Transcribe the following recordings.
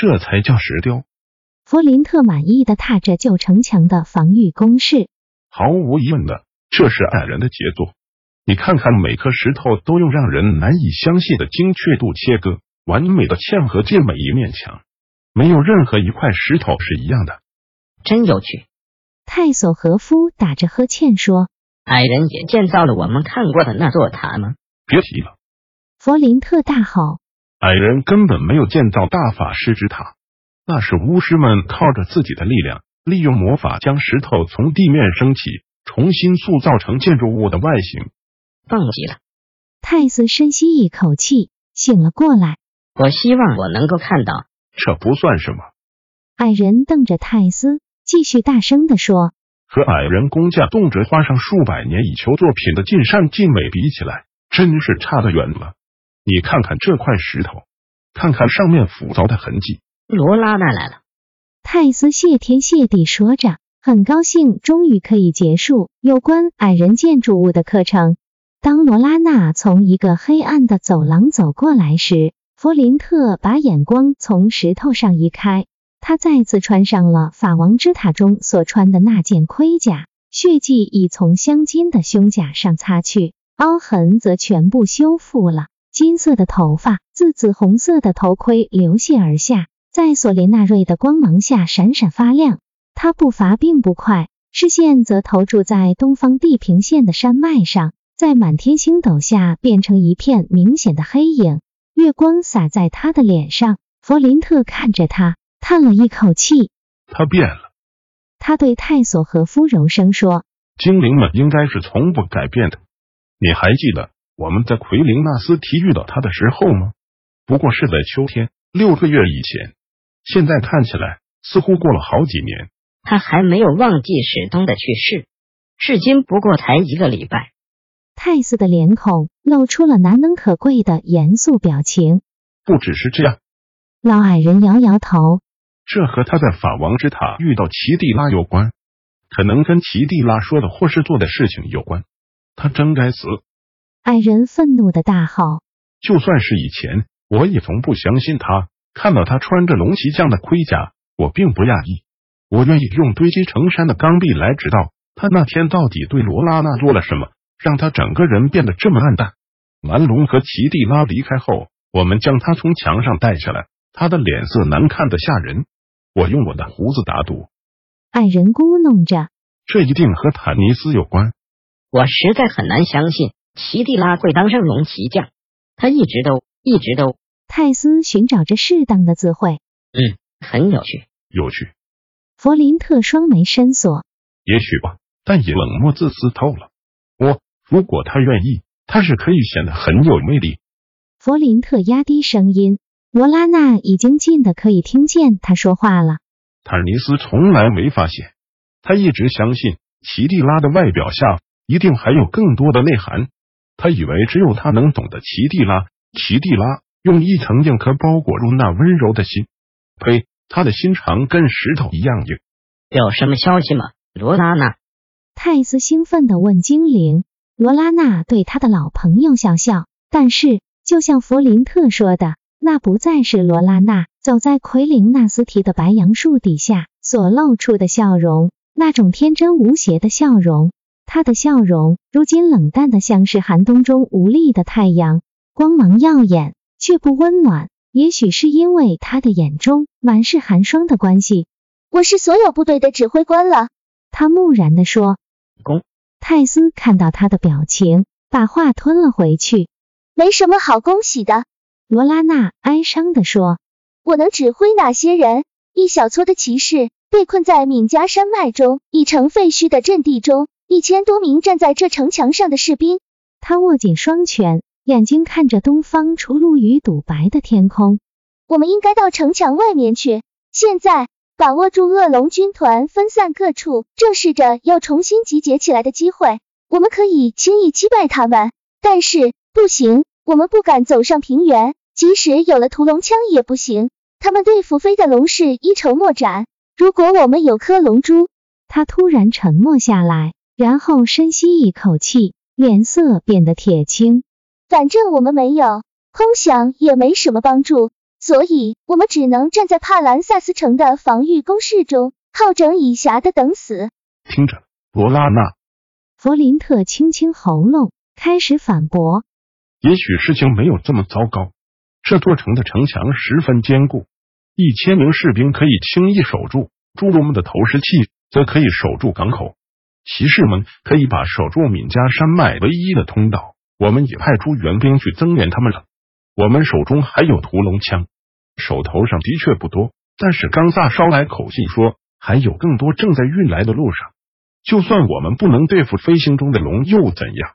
这才叫石雕。弗林特满意的踏着旧城墙的防御工事，毫无疑问的，这是矮人的杰作。你看看，每颗石头都用让人难以相信的精确度切割，完美的嵌合进每一面墙，没有任何一块石头是一样的。真有趣。泰索和夫打着呵欠说：“矮人也建造了我们看过的那座塔吗？”别提了！弗林特大吼。矮人根本没有建造大法师之塔，那是巫师们靠着自己的力量，利用魔法将石头从地面升起，重新塑造成建筑物的外形。棒极了！泰斯深吸一口气，醒了过来。我希望我能够看到。这不算什么。矮人瞪着泰斯，继续大声的说：“和矮人工匠动辄花上数百年以求作品的尽善尽美比起来，真是差得远了。”你看看这块石头，看看上面斧凿的痕迹。罗拉娜来了。泰斯谢天谢地说着，很高兴终于可以结束有关矮人建筑物的课程。当罗拉娜从一个黑暗的走廊走过来时，弗林特把眼光从石头上移开，他再次穿上了法王之塔中所穿的那件盔甲，血迹已从镶金的胸甲上擦去，凹痕则全部修复了。金色的头发自紫红色的头盔流泻而下，在索林纳瑞的光芒下闪闪发亮。他步伐并不快，视线则投注在东方地平线的山脉上，在满天星斗下变成一片明显的黑影。月光洒在他的脸上，弗林特看着他，叹了一口气。他变了。他对泰索和夫柔声说：“精灵们应该是从不改变的。你还记得？”我们在奎林纳斯提遇到他的时候吗？不过是在秋天，六个月以前。现在看起来似乎过了好几年。他还没有忘记史东的去世，至今不过才一个礼拜。泰斯的脸孔露出了难能可贵的严肃表情。不只是这样，老矮人摇摇头。这和他在法王之塔遇到奇蒂拉有关，可能跟奇蒂拉说的或是做的事情有关。他真该死。矮人愤怒的大吼：“就算是以前，我也从不相信他。看到他穿着龙骑将的盔甲，我并不讶异。我愿意用堆积成山的钢币来知道他那天到底对罗拉娜做了什么，让他整个人变得这么暗淡。蓝龙和奇蒂拉离开后，我们将他从墙上带下来，他的脸色难看的吓人。我用我的胡子打赌。”矮人咕哝着：“这一定和坦尼斯有关。”我实在很难相信。奇蒂拉会当上龙骑将，他一直都一直都。泰斯寻找着适当的词汇。嗯，很有趣，有趣。弗林特双眉深锁。也许吧，但也冷漠自私透了。我如果他愿意，他是可以显得很有魅力。弗林特压低声音，罗拉娜已经近的可以听见他说话了。坦尼斯从来没发现，他一直相信奇蒂拉的外表下一定还有更多的内涵。他以为只有他能懂得奇蒂拉，奇蒂拉用一层硬壳包裹住那温柔的心。呸！他的心肠跟石头一样硬。有什么消息吗，罗拉娜？泰斯兴奋地问精灵。罗拉娜对他的老朋友笑笑，但是就像弗林特说的，那不再是罗拉娜走在奎林纳斯提的白杨树底下所露出的笑容，那种天真无邪的笑容。他的笑容如今冷淡的像是寒冬中无力的太阳，光芒耀眼却不温暖。也许是因为他的眼中满是寒霜的关系。我是所有部队的指挥官了，他木然的说。公泰斯看到他的表情，把话吞了回去。没什么好恭喜的，罗拉娜哀伤的说。我能指挥哪些人？一小撮的骑士被困在敏加山脉中一成废墟的阵地中。一千多名站在这城墙上的士兵，他握紧双拳，眼睛看着东方出露于赌白的天空。我们应该到城墙外面去。现在把握住恶龙军团分散各处，正试着要重新集结起来的机会。我们可以轻易击败他们，但是不行，我们不敢走上平原，即使有了屠龙枪也不行。他们对付飞的龙是一筹莫展。如果我们有颗龙珠，他突然沉默下来，然后深吸一口气，脸色变得铁青。反正我们没有，空想也没什么帮助，所以我们只能站在帕兰萨斯城的防御工事中，好整以暇的等死。听着，罗拉娜，弗林特清清喉咙，开始反驳。也许事情没有这么糟糕。这座城的城墙十分坚固，一千名士兵可以轻易守住。侏儒们的投石器则可以守住港口，骑士们可以把守住敏加山脉唯一的通道。我们也派出援兵去增援他们了。我们手中还有屠龙枪，手头上的确不多，但是冈萨捎来口信说还有更多正在运来的路上。就算我们不能对付飞行中的龙又怎样？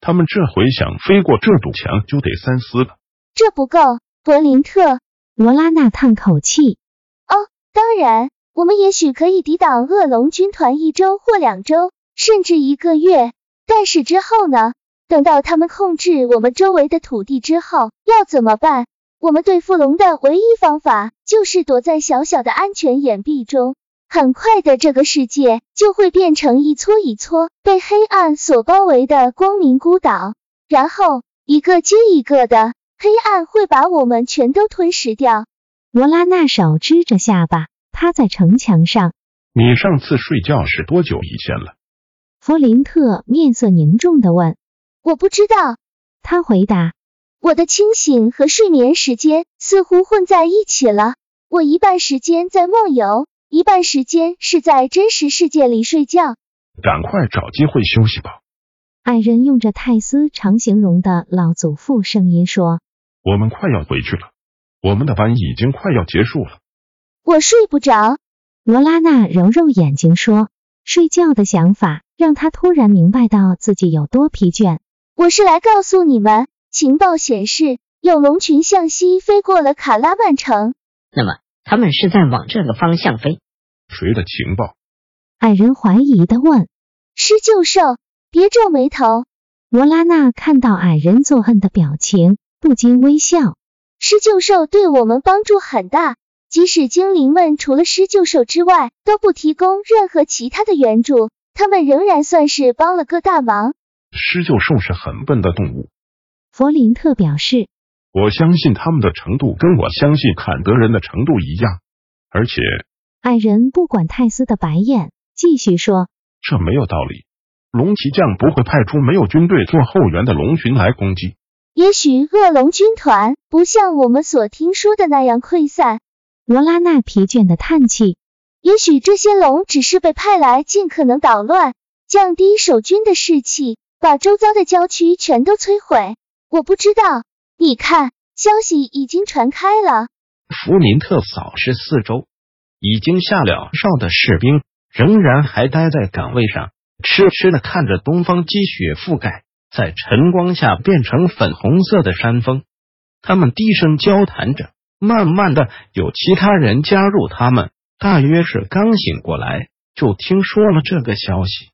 他们这回想飞过这堵墙就得三思了。这不够，伯林特。罗拉娜叹口气。哦，当然，我们也许可以抵挡恶龙军团一周或两周，甚至一个月。但是之后呢？等到他们控制我们周围的土地之后，要怎么办？我们对付龙的唯一方法就是躲在小小的安全掩蔽中。很快的，这个世界就会变成一撮一撮被黑暗所包围的光明孤岛，然后一个接一个的黑暗会把我们全都吞噬掉。罗拉那手支着下巴，趴在城墙上。你上次睡觉是多久以前了？弗林特面色凝重的问。我不知道，他回答。我的清醒和睡眠时间似乎混在一起了。我一半时间在梦游，一半时间是在真实世界里睡觉。赶快找机会休息吧。矮人用着泰斯常形容的老祖父声音说：“我们快要回去了，我们的班已经快要结束了。”我睡不着。罗拉娜揉揉眼睛说：“睡觉的想法让他突然明白到自己有多疲倦。”我是来告诉你们，情报显示有龙群向西飞过了卡拉曼城。那么，他们是在往这个方向飞？谁的情报？矮人怀疑的问。施救兽，别皱眉头。罗拉娜看到矮人作恨的表情，不禁微笑。施救兽对我们帮助很大，即使精灵们除了施救兽之外都不提供任何其他的援助，他们仍然算是帮了个大忙。狮鹫兽是很笨的动物，弗林特表示。我相信他们的程度跟我相信坎德人的程度一样，而且矮人不管泰斯的白眼，继续说：“这没有道理，龙骑将不会派出没有军队做后援的龙群来攻击。也许恶龙军团不像我们所听说的那样溃散。”罗拉娜疲倦的叹气：“也许这些龙只是被派来尽可能捣乱，降低守军的士气。”把周遭的郊区全都摧毁，我不知道。你看，消息已经传开了。弗林特扫视四周，已经下了哨的士兵仍然还待在岗位上，痴痴的看着东方积雪覆盖在晨光下变成粉红色的山峰。他们低声交谈着，慢慢的有其他人加入他们。大约是刚醒过来，就听说了这个消息。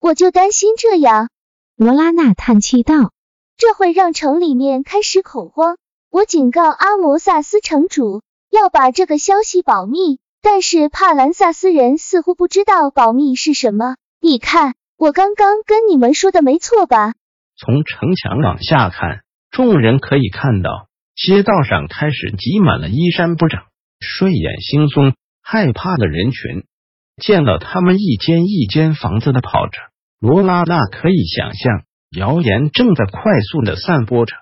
我就担心这样。罗拉娜叹气道：“这会让城里面开始恐慌。我警告阿摩萨斯城主要把这个消息保密，但是帕兰萨斯人似乎不知道保密是什么。你看，我刚刚跟你们说的没错吧？”从城墙往下看，众人可以看到街道上开始挤满了衣衫不整、睡眼惺忪、害怕的人群。见了他们一间一间房子的跑着。罗拉娜可以想象，谣言正在快速的散播着。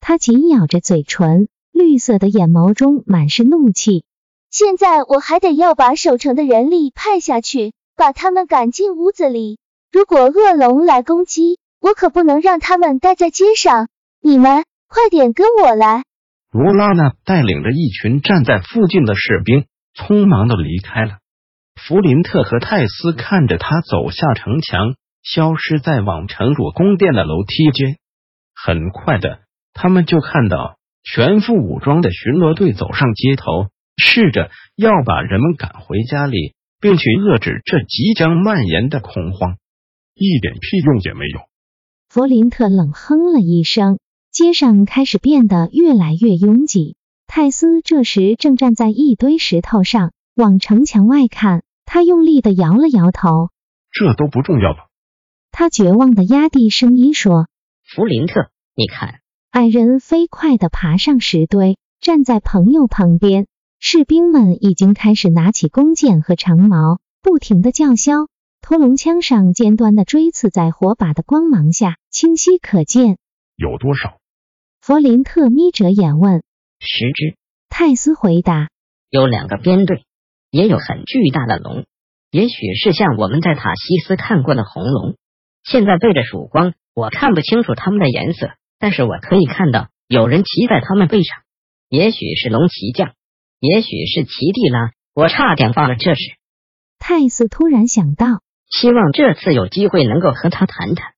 他紧咬着嘴唇，绿色的眼眸中满是怒气。现在我还得要把守城的人力派下去，把他们赶进屋子里。如果恶龙来攻击，我可不能让他们待在街上。你们快点跟我来！罗拉娜带领着一群站在附近的士兵，匆忙的离开了。弗林特和泰斯看着他走下城墙，消失在往城主宫殿的楼梯间。很快的，他们就看到全副武装的巡逻队走上街头，试着要把人们赶回家里，并去遏制这即将蔓延的恐慌，一点屁用也没有。弗林特冷哼了一声，街上开始变得越来越拥挤。泰斯这时正站在一堆石头上，往城墙外看。他用力的摇了摇头，这都不重要了。他绝望的压低声音说：“弗林特，你看。”矮人飞快的爬上石堆，站在朋友旁边。士兵们已经开始拿起弓箭和长矛，不停的叫嚣。拖龙枪上尖端的锥刺在火把的光芒下清晰可见。有多少？弗林特眯着眼问。十只。泰斯回答。有两个编队，也有很巨大的龙，也许是像我们在塔西斯看过的红龙。现在对着曙光，我看不清楚它们的颜色，但是我可以看到有人骑在它们背上。也许是龙骑将，也许是奇蒂拉。我差点忘了这事。泰斯突然想到。希望这次有机会能够和他谈谈。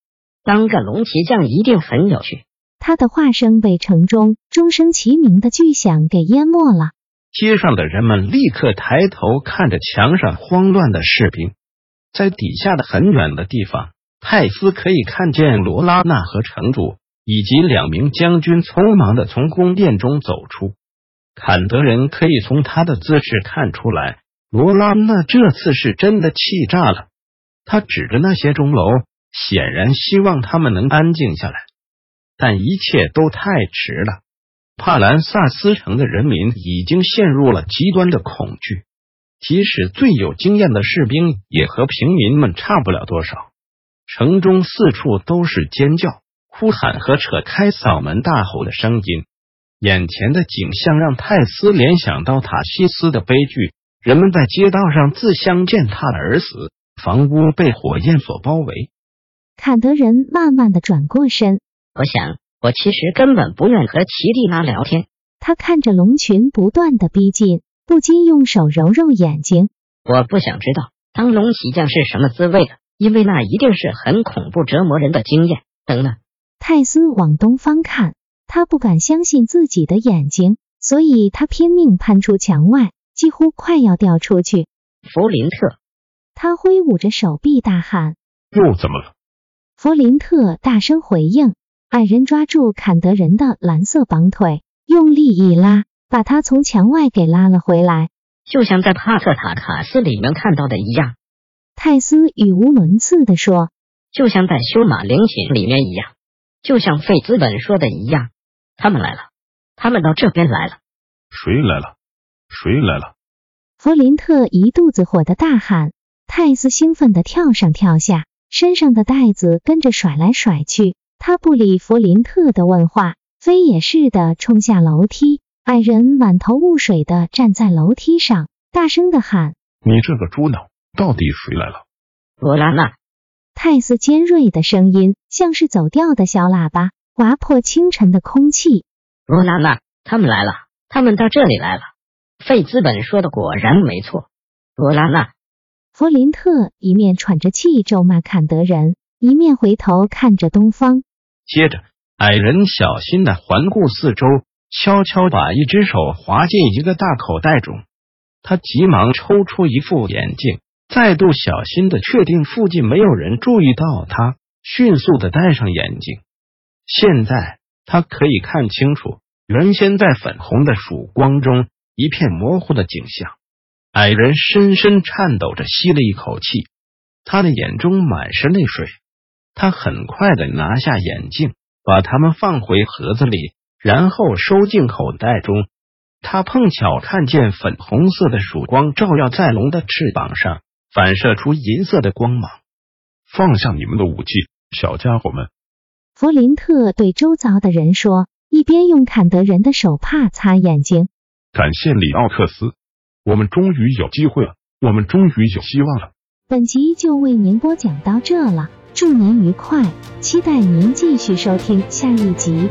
当个龙骑将一定很有趣。他的话声被城中钟声齐鸣的巨响给淹没了。街上的人们立刻抬头看着墙上慌乱的士兵，在底下的很远的地方，泰斯可以看见罗拉娜和城主以及两名将军匆忙的从宫殿中走出。坎德人可以从他的姿势看出来，罗拉娜这次是真的气炸了。他指着那些钟楼，显然希望他们能安静下来，但一切都太迟了。帕兰萨斯城的人民已经陷入了极端的恐惧，即使最有经验的士兵也和平民们差不了多少。城中四处都是尖叫、哭喊和扯开嗓门大吼的声音。眼前的景象让泰斯联想到塔西斯的悲剧：人们在街道上自相践踏而死。房屋被火焰所包围。坎德人慢慢的转过身。我想，我其实根本不愿和奇蒂拉聊天。他看着龙群不断的逼近，不禁用手揉揉眼睛。我不想知道当龙骑将是什么滋味的，因为那一定是很恐怖、折磨人的经验。等等，泰斯往东方看，他不敢相信自己的眼睛，所以他拼命攀出墙外，几乎快要掉出去。弗林特。他挥舞着手臂大喊：“又怎么了？”弗林特大声回应。矮人抓住坎德人的蓝色绑腿，用力一拉，把他从墙外给拉了回来，就像在帕特塔卡斯里面看到的一样。泰斯语无伦次的说：“就像在修马陵寝里面一样，就像费兹本说的一样。他们来了，他们到这边来了。谁来了？谁来了？”弗林特一肚子火的大喊。泰斯兴奋的跳上跳下，身上的袋子跟着甩来甩去。他不理弗林特的问话，飞也似的冲下楼梯。矮人满头雾水的站在楼梯上，大声的喊：“你这个猪脑，到底谁来了？”罗拉娜。泰斯尖锐的声音像是走调的小喇叭，划破清晨的空气。罗拉娜，他们来了，他们到这里来了。费兹本说的果然没错，罗拉娜。弗林特一面喘着气咒骂坎德人，一面回头看着东方。接着，矮人小心的环顾四周，悄悄把一只手滑进一个大口袋中。他急忙抽出一副眼镜，再度小心的确定附近没有人注意到他，迅速的戴上眼镜。现在他可以看清楚原先在粉红的曙光中一片模糊的景象。矮人深深颤抖着吸了一口气，他的眼中满是泪水。他很快的拿下眼镜，把它们放回盒子里，然后收进口袋中。他碰巧看见粉红色的曙光照耀在龙的翅膀上，反射出银色的光芒。放下你们的武器，小家伙们！弗林特对周遭的人说，一边用坎德人的手帕擦眼睛。感谢里奥克斯。我们终于有机会了，我们终于有希望了。本集就为您播讲到这了，祝您愉快，期待您继续收听下一集。